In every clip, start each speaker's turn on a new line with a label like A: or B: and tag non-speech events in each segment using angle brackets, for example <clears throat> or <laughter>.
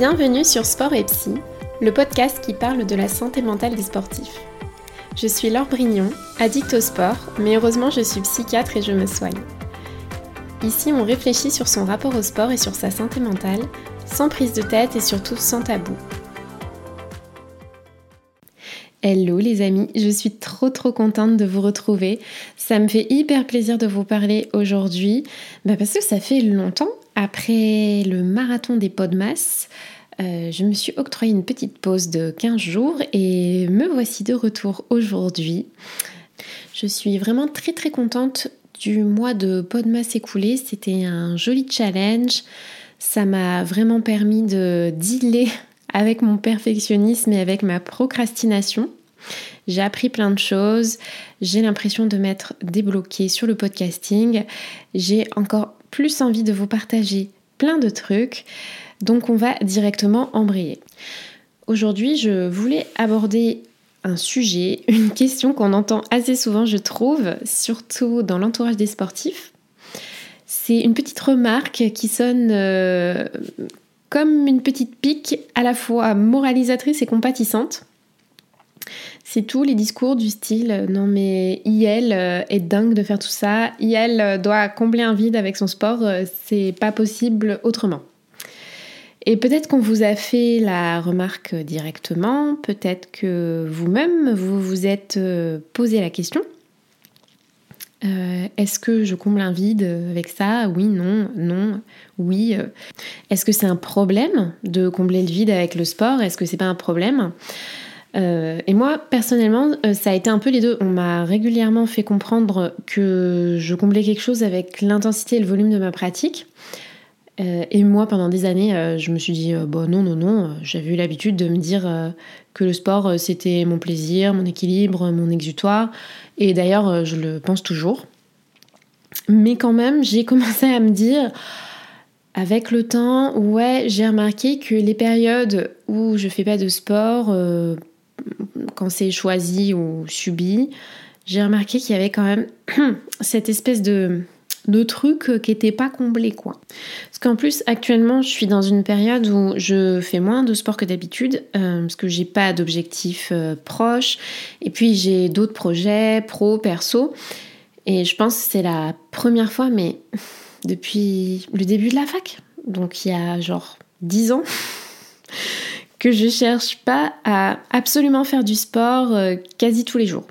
A: Bienvenue sur Sport et Psy, le podcast qui parle de la santé mentale des sportifs. Je suis Laure Brignon, addict au sport, mais heureusement je suis psychiatre et je me soigne. Ici, on réfléchit sur son rapport au sport et sur sa santé mentale, sans prise de tête et surtout sans tabou. Hello les amis, je suis trop trop contente de vous retrouver. Ça me fait hyper plaisir de vous parler aujourd'hui bah, parce que ça fait longtemps. Après le marathon des Podmas, euh, je me suis octroyé une petite pause de 15 jours et me voici de retour aujourd'hui. Je suis vraiment très très contente du mois de Podmas écoulé. C'était un joli challenge. Ça m'a vraiment permis de dealer <laughs> avec mon perfectionnisme et avec ma procrastination. J'ai appris plein de choses, j'ai l'impression de m'être débloquée sur le podcasting, j'ai encore plus envie de vous partager plein de trucs, donc on va directement embrayer. Aujourd'hui, je voulais aborder un sujet, <laughs> une question qu'on entend assez souvent, je trouve, surtout dans l'entourage des sportifs. C'est une petite remarque qui sonne euh, comme une petite pique à la fois moralisatrice et compatissante. C'est tout les discours du style euh, non mais IL euh, est dingue de faire tout ça, IL euh, doit combler un vide avec son sport, c'est pas possible autrement. Et peut-être qu'on vous a fait la remarque directement, peut-être que vous-même vous vous êtes posé la question. Est-ce que je comble un vide avec ça? Oui, non, non, oui. Est-ce que c'est un problème de combler le vide avec le sport? Est-ce que c'est pas un problème? Euh, et moi, personnellement, euh, ça a été un peu les deux. On m'a régulièrement fait comprendre que je comblais quelque chose avec l'intensité et le volume de ma pratique. Euh, et moi, pendant des années, je me suis dit, bon, non, non, non, j'avais eu l'habitude de me dire que le sport, c'était mon plaisir, mon équilibre, mon exutoire. Et d'ailleurs, je le pense toujours. Mais quand même, <laughs> j'ai commencé à me dire, avec le temps, ouais, j'ai remarqué que les périodes où je fais pas de sport, quand c'est choisi ou subi, j'ai remarqué qu'il y avait quand même <clears throat> cette espèce de, truc qui n'était pas comblé quoi. Parce qu'en plus actuellement je suis dans une période où je fais moins de sport que d'habitude euh, parce que j'ai pas d'objectifs euh, proches et puis j'ai d'autres projets pro perso. Et je pense que c'est la première fois mais <laughs> depuis le début de la fac. Donc il y a genre 10 ans <laughs> que je cherche pas à absolument faire du sport euh, quasi tous les jours.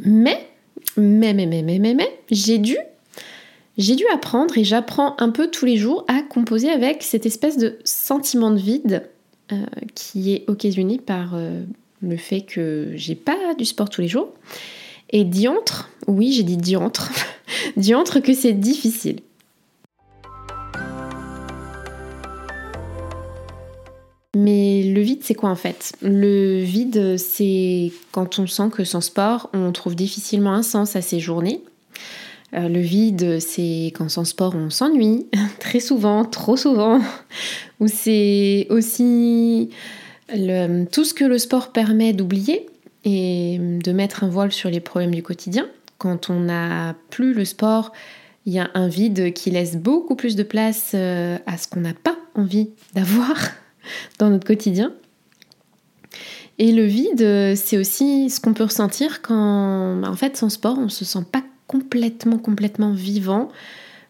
A: Mais, mais, mais, mais, mais, mais, mais j'ai dû, j'ai dû apprendre et j'apprends un peu tous les jours à composer avec cette espèce de sentiment de vide euh, qui est occasionné par euh, le fait que j'ai pas du sport tous les jours. Et diantre, oui, j'ai dit diantre, <laughs> diantre que c'est difficile. Mais le vide, c'est quoi en fait? Le vide, c'est quand on sent que sans sport, on trouve difficilement un sens à ses journées. Euh, le vide, c'est quand sans sport, on s'ennuie, <laughs> très souvent, trop souvent. Ou c'est aussi tout ce que le sport permet d'oublier et de mettre un voile sur les problèmes du quotidien. Quand on n'a plus le sport, il y a un vide qui laisse beaucoup plus de place euh, à ce qu'on n'a pas envie d'avoir dans notre quotidien. Et le vide, c'est aussi ce qu'on peut ressentir quand, en fait, sans sport, on se sent pas complètement, complètement vivant,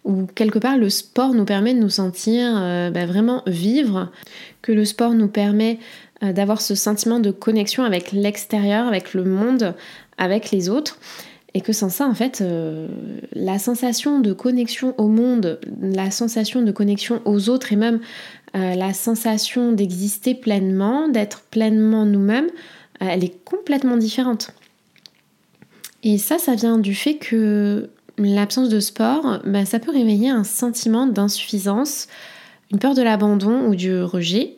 A: ou quelque part le sport nous permet de nous sentir euh, bah, vraiment vivre, que le sport nous permet euh, d'avoir ce sentiment de connexion avec l'extérieur, avec le monde, avec les autres. Et que sans ça, en fait, euh, la sensation de connexion au monde, la sensation de connexion aux autres et même euh, la sensation d'exister pleinement, d'être pleinement nous-mêmes, euh, elle est complètement différente. Et ça, ça vient du fait que l'absence de sport, bah, ça peut réveiller un sentiment d'insuffisance, une peur de l'abandon ou du rejet,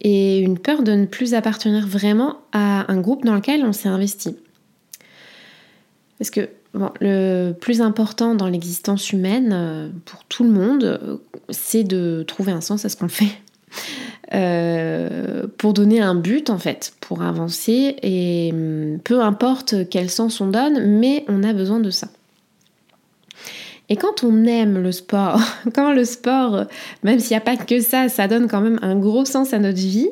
A: et une peur de ne plus appartenir vraiment à un groupe dans lequel on s'est investi. Parce que le plus important dans l'existence humaine, euh, pour tout le monde, c'est de trouver un sens à ce qu'on fait. Euh, pour donner un but en fait, pour avancer et hum, peu importe quel sens on donne, mais on a besoin de ça. Et quand on aime le sport, <laughs> quand le sport, même s'il n'y a pas que ça, ça donne quand même un gros sens à notre vie,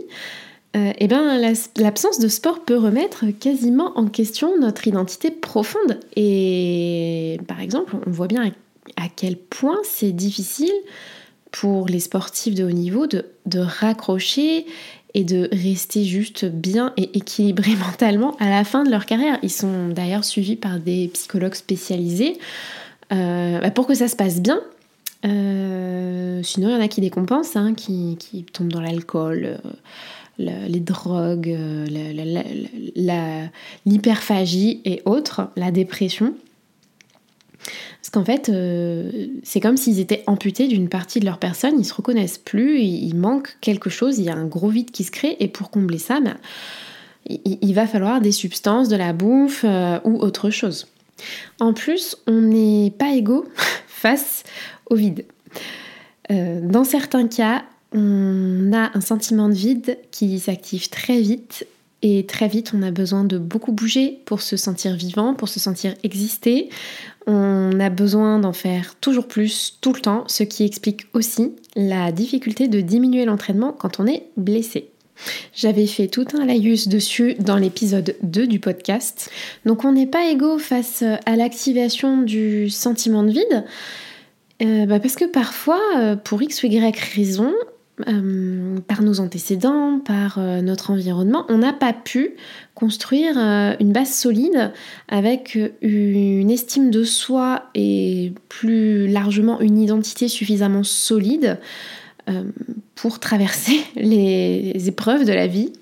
A: euh, eh ben, l'absence de sport peut remettre quasiment en question notre identité profonde. Et par exemple, on voit bien à, quel point c'est difficile pour les sportifs de haut niveau de, raccrocher et de rester juste bien et équilibrés <laughs> mentalement à la fin de leur carrière. Ils sont d'ailleurs suivis par des psychologues spécialisés euh, bah, pour que ça se passe bien. Euh, sinon, il y en a qui décompensent, hein, qui, tombent dans l'alcool, les drogues, l'hyperphagie et autres, la dépression. Parce qu'en fait, c'est comme s'ils étaient amputés d'une partie de leur personne, ils se reconnaissent plus, il, manque quelque chose, il y a un gros vide qui se crée, et pour combler ça, ben, il, va falloir des substances, de la bouffe ou autre chose. En plus, on n'est pas égaux <laughs> face au vide. Euh, dans certains cas, on a un sentiment de vide qui s'active très vite et très vite on a besoin de beaucoup bouger pour se sentir vivant, pour se sentir exister. On a besoin d'en faire toujours plus tout le temps, ce qui explique aussi la difficulté de diminuer l'entraînement quand on est blessé. J'avais fait tout un laïus dessus dans l'épisode 2 du podcast. Donc on n'est pas égaux face à l'activation du sentiment de vide, euh, bah, parce que parfois, euh, pour X ou Y raison, euh, par nos antécédents, par notre environnement, on n'a pas pu construire une base solide avec une estime de soi et plus largement une identité suffisamment solide euh, pour traverser <laughs> les épreuves de la vie.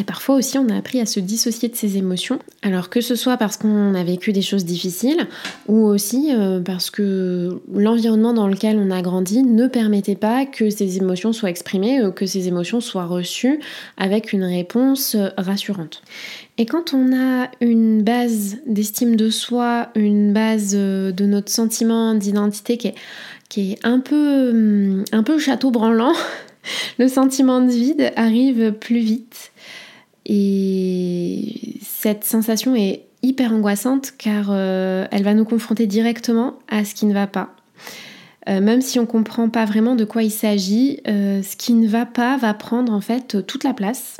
A: Et parfois aussi, on a appris à se dissocier de ses émotions. Alors que ce soit parce qu'on a vécu des choses difficiles ou aussi euh, parce que l'environnement dans lequel on a grandi ne permettait pas que ces émotions soient exprimées, ou que ces émotions soient reçues avec une réponse rassurante. Et quand on a une base d'estime de soi, une base euh, de notre sentiment d'identité qui est qui est un peu, hum, un peu château branlant, <laughs> le sentiment de vide arrive plus vite. Et cette sensation est hyper angoissante car euh, elle va nous confronter directement à ce qui ne va pas. Euh, même si on ne comprend pas vraiment de quoi il s'agit, euh, ce qui ne va pas va prendre en fait toute la place.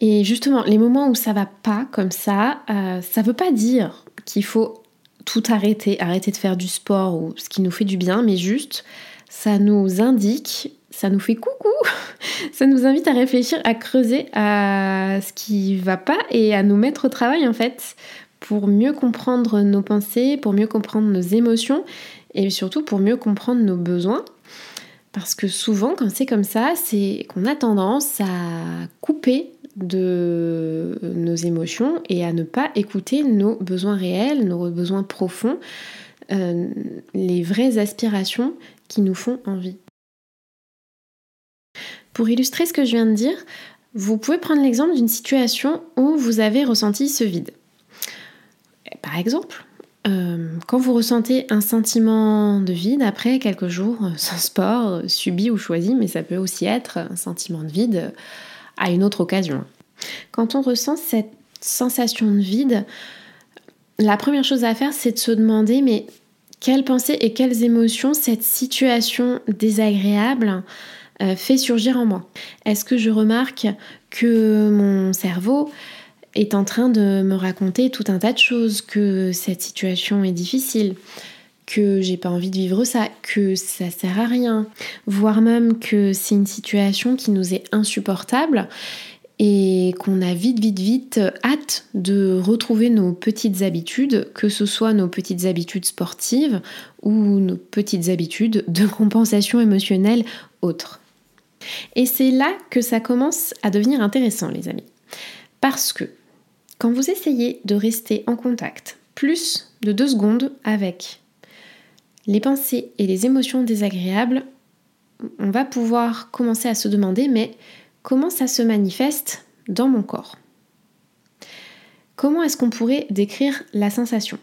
A: Et justement, les moments où ça va pas comme ça, ça ne veut pas dire qu'il faut tout arrêter, arrêter de faire du sport ou ce qui nous fait du bien, mais juste ça nous indique, ça nous fait coucou, <laughs> ça nous invite à réfléchir, à creuser à ce qui va pas et à nous mettre au travail en fait pour mieux comprendre nos pensées, pour mieux comprendre nos émotions et surtout pour mieux comprendre nos besoins. Parce que souvent, quand c'est comme ça, c'est qu'on a tendance à couper de nos émotions et à ne pas écouter nos besoins réels, nos besoins profonds, euh, les vraies aspirations qui nous font envie. Pour illustrer ce que je viens de dire, vous pouvez prendre l'exemple d'une situation où vous avez ressenti ce vide. Par exemple, euh, quand vous ressentez un sentiment de vide après quelques jours sans sport, subi ou choisi, mais ça peut aussi être un sentiment de vide à une autre occasion. Quand on ressent cette sensation de vide, la première chose à faire, c'est de se demander, mais quelles pensées et quelles émotions cette situation désagréable euh, fait surgir en moi Est-ce que je remarque que mon cerveau est en train de me raconter tout un tas de choses, que cette situation est difficile, que j'ai pas envie de vivre ça, que ça sert à rien, voire même que c'est une situation qui nous est insupportable et qu'on a vite, vite, vite hâte de retrouver nos petites habitudes, que ce soit nos petites habitudes sportives ou nos petites habitudes de compensation émotionnelle autres. Et c'est là que ça commence à devenir intéressant, les amis. Parce que quand vous essayez de rester en contact plus de deux secondes avec les pensées et les émotions désagréables, on va pouvoir commencer à se demander mais comment ça se manifeste dans mon corps? Comment est-ce qu'on pourrait décrire la sensation?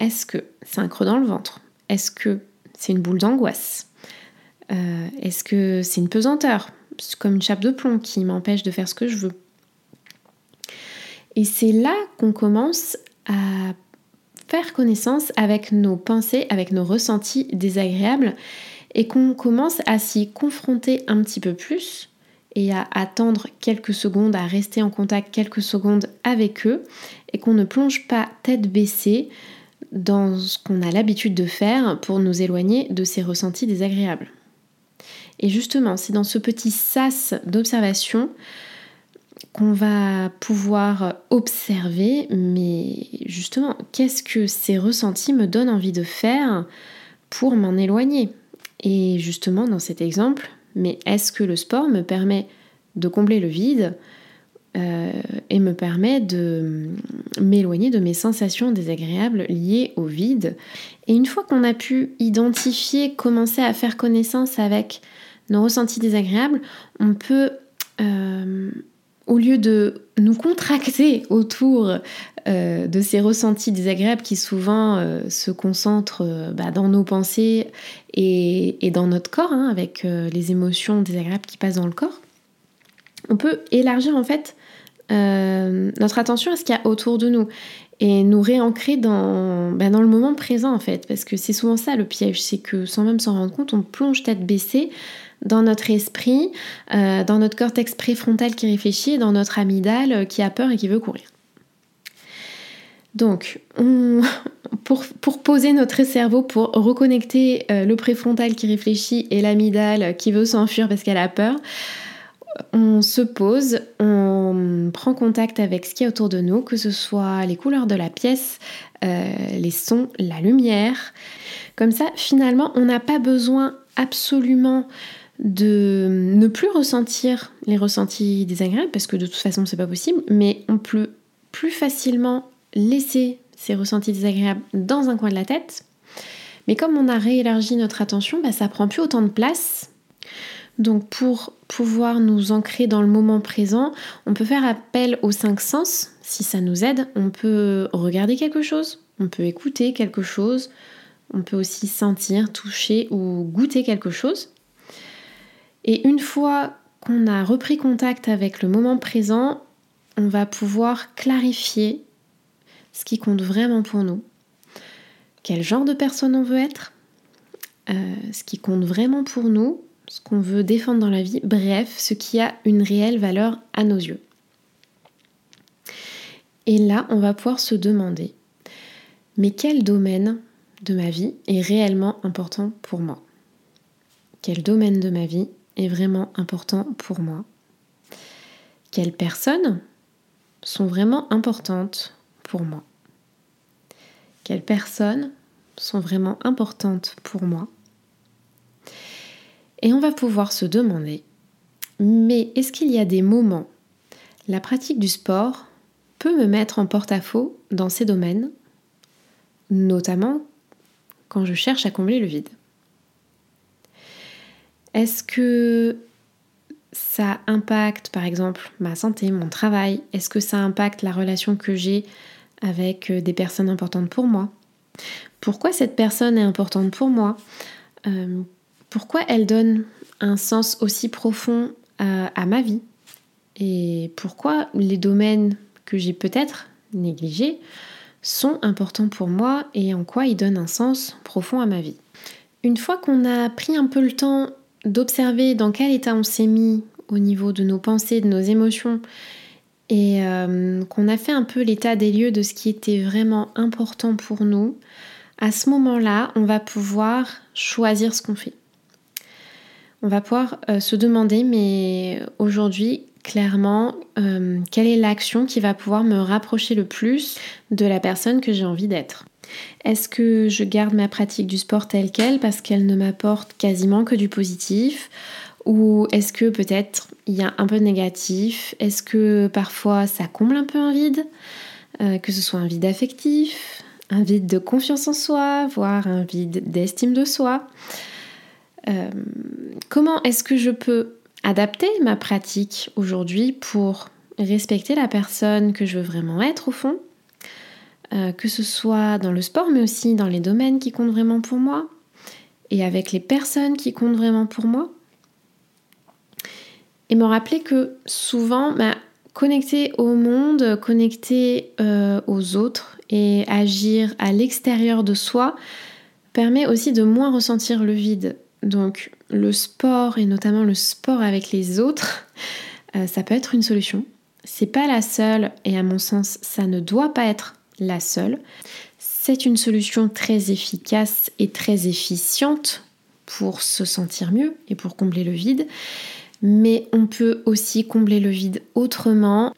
A: Est-ce que c'est un creux dans le ventre? Est-ce que c'est une boule d'angoisse? Euh, Est-ce que c'est une pesanteur? Comme une chape de plomb qui m'empêche de faire ce que je veux. Et c'est là qu'on commence à faire connaissance avec nos pensées, avec nos ressentis désagréables et qu'on commence à s'y confronter un petit peu plus et à attendre quelques secondes, à rester en contact quelques secondes avec eux et qu'on ne plonge pas tête baissée dans ce qu'on a l'habitude de faire pour nous éloigner de ces ressentis désagréables. Et justement, c'est dans ce petit sas d'observation qu'on va pouvoir observer, mais justement, qu'est-ce que ces ressentis me donnent envie de faire pour m'en éloigner? Et justement, dans cet exemple, mais est-ce que le sport me permet de combler le vide euh, et me permet de m'éloigner de mes sensations désagréables liées au vide? Et une fois qu'on a pu identifier, commencer à faire connaissance avec nos ressentis désagréables, on peut, euh, au lieu de nous contracter <laughs> autour euh, de ces ressentis désagréables qui souvent se concentrent bah, dans nos pensées et, dans notre corps, hein, avec les émotions désagréables qui passent dans le corps, on peut élargir en fait euh, notre attention à ce qu'il y a autour de nous et nous réancrer dans, ben, dans le moment présent en fait, parce que c'est souvent ça le piège, c'est que sans même s'en rendre compte, on plonge tête baissée dans notre esprit, euh, dans notre cortex préfrontal qui réfléchit, dans notre amygdale qui a peur et qui veut courir. Donc, <laughs> pour, poser notre cerveau, pour reconnecter euh, le préfrontal qui réfléchit et l'amygdale qui veut s'enfuir parce qu'elle a peur, on se pose, on prend contact avec ce qui est autour de nous, que ce soit les couleurs de la pièce, euh, les sons, la lumière. Comme ça, finalement, on n'a pas besoin absolument de ne plus ressentir les ressentis désagréables, parce que de toute façon, c'est pas possible, mais on peut plus facilement laisser ces ressentis désagréables dans un coin de la tête. Mais comme on a réélargi notre attention, bah, ça prend plus autant de place donc pour pouvoir nous ancrer dans le moment présent, on peut faire appel aux cinq sens si ça nous aide. On peut regarder quelque chose, on peut écouter quelque chose, on peut aussi sentir, toucher ou goûter quelque chose. Et une fois qu'on a repris contact avec le moment présent, on va pouvoir clarifier ce qui compte vraiment pour nous. Quel genre de personne on veut être, euh, ce qui compte vraiment pour nous ce qu'on veut défendre dans la vie, bref, ce qui a une réelle valeur à nos yeux. Et là, on va pouvoir se demander, mais quel domaine de ma vie est réellement important pour moi? Quel domaine de ma vie est vraiment important pour moi. Quelles personnes sont vraiment importantes pour moi? Quelles personnes sont vraiment importantes pour moi? Et on va pouvoir se demander, mais est-ce qu'il y a des moments, la pratique du sport peut me mettre en porte-à-faux dans ces domaines, notamment quand je cherche à combler le vide Est-ce que ça impacte par exemple ma santé, mon travail? Est-ce que ça impacte la relation que j'ai avec des personnes importantes pour moi? Pourquoi cette personne est importante pour moi? Euh, pourquoi elle donne un sens aussi profond à, ma vie? Et pourquoi les domaines que j'ai peut-être négligés sont importants pour moi et en quoi ils donnent un sens profond à ma vie? Une fois qu'on a pris un peu le temps d'observer dans quel état on s'est mis au niveau de nos pensées, de nos émotions, et euh, qu'on a fait un peu l'état des lieux de ce qui était vraiment important pour nous, à ce moment-là, on va pouvoir choisir ce qu'on fait. On va pouvoir euh, se demander, mais aujourd'hui, clairement, euh, quelle est l'action qui va pouvoir me rapprocher le plus de la personne que j'ai envie d'être? Est-ce que je garde ma pratique du sport telle qu'elle parce qu'elle ne m'apporte quasiment que du positif ou est-ce que peut-être il y a un peu de négatif? Est-ce que parfois ça comble un peu un vide? Euh, Que ce soit un vide affectif, un vide de confiance en soi, voire un vide d'estime de soi. Euh, comment est-ce que je peux adapter ma pratique aujourd'hui pour respecter la personne que je veux vraiment être au fond, euh, que ce soit dans le sport mais aussi dans les domaines qui comptent vraiment pour moi et avec les personnes qui comptent vraiment pour moi. Et me rappeler que souvent, bah, Connecter au monde, connecter euh, aux autres et agir à l'extérieur de soi permet aussi de moins ressentir le vide. Donc le sport et notamment le sport avec les autres, euh, ça peut être une solution. C'est pas la seule et à mon sens, ça ne doit pas être la seule. C'est une solution très efficace et très efficiente pour se sentir mieux et pour combler le vide. Mais on peut aussi combler le vide autrement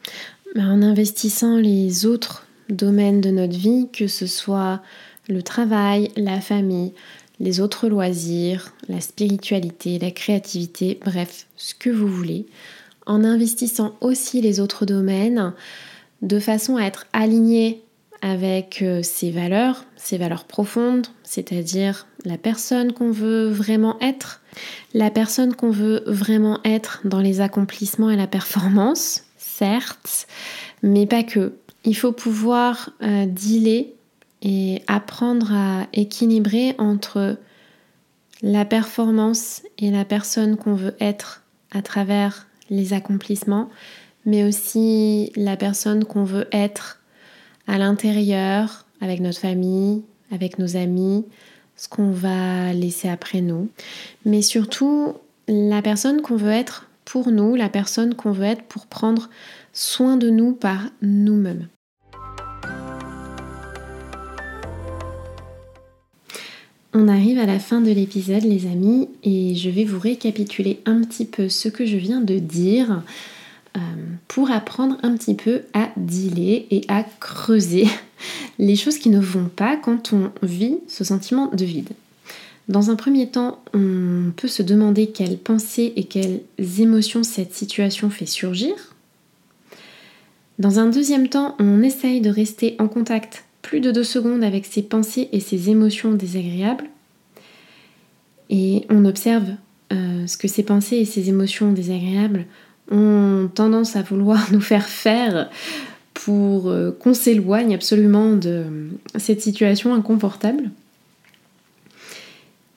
A: en investissant les autres domaines de notre vie, que ce soit le travail, la famille, les autres loisirs, la spiritualité, la créativité, bref, ce que vous voulez, en investissant aussi les autres domaines de façon à être aligné avec euh, ses valeurs, ses valeurs profondes, c'est-à-dire la personne qu'on veut vraiment être, la personne qu'on veut vraiment être dans les accomplissements et la performance, certes, mais pas que. Il faut pouvoir euh, dealer et apprendre à équilibrer entre la performance et la personne qu'on veut être à travers les accomplissements, mais aussi la personne qu'on veut être à l'intérieur, avec notre famille, avec nos amis, ce qu'on va laisser après nous, mais surtout la personne qu'on veut être pour nous, la personne qu'on veut être pour prendre soin de nous par nous-mêmes. On arrive à la fin de l'épisode les amis et je vais vous récapituler un petit peu ce que je viens de dire euh, pour apprendre un petit peu à dealer et à creuser <laughs> les choses qui ne vont pas quand on vit ce sentiment de vide. Dans un premier temps, on peut se demander quelles pensées et quelles émotions cette situation fait surgir. Dans un deuxième temps, on essaye de rester en contact plus de deux secondes avec ses pensées et ses émotions désagréables. Et on observe euh, ce que ces pensées et ces émotions désagréables ont tendance à vouloir <laughs> nous faire faire pour euh, qu'on s'éloigne absolument de cette situation inconfortable.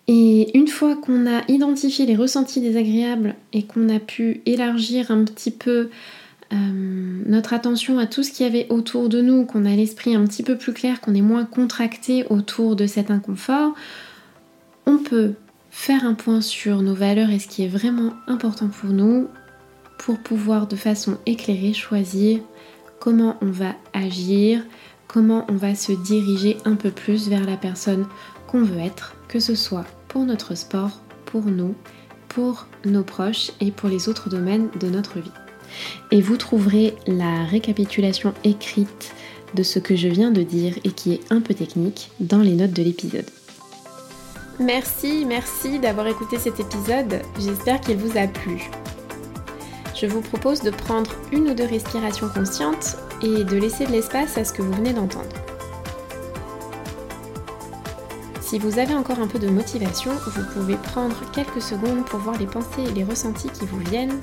A: Et une fois qu'on a identifié les ressentis désagréables et qu'on a pu élargir un petit peu euh, notre attention à tout ce qu'il y avait autour de nous, qu'on a l'esprit un petit peu plus clair, qu'on est moins contracté autour de cet inconfort, on peut faire un point sur nos valeurs et ce qui est vraiment important pour nous pour pouvoir de façon éclairée choisir comment on va agir, comment on va se diriger un peu plus vers la personne qu'on veut être, que ce soit pour notre sport, pour nous, pour nos proches et pour les autres domaines de notre vie et vous trouverez la récapitulation écrite de ce que je viens de dire et qui est un peu technique dans les notes de l'épisode. Merci, merci d'avoir écouté cet épisode, j'espère qu'il vous a plu. Je vous propose de prendre une ou deux respirations conscientes et de laisser de l'espace à ce que vous venez d'entendre. Si vous avez encore un peu de motivation, vous pouvez prendre quelques secondes pour voir les pensées et les ressentis qui vous viennent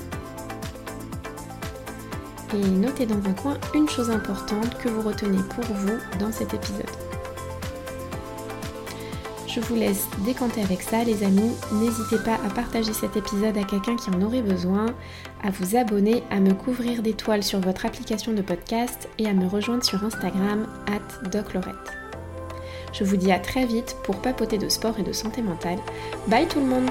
A: et notez dans un coin une chose importante que vous retenez pour vous dans cet épisode. Je vous laisse décanter avec ça les amis. N'hésitez pas à partager cet épisode à quelqu'un qui en aurait besoin, à vous abonner, à me couvrir d'étoiles sur votre application de podcast et à me rejoindre sur Instagram at doclorette. Je vous dis à très vite pour papoter de sport et de santé mentale. Bye tout le monde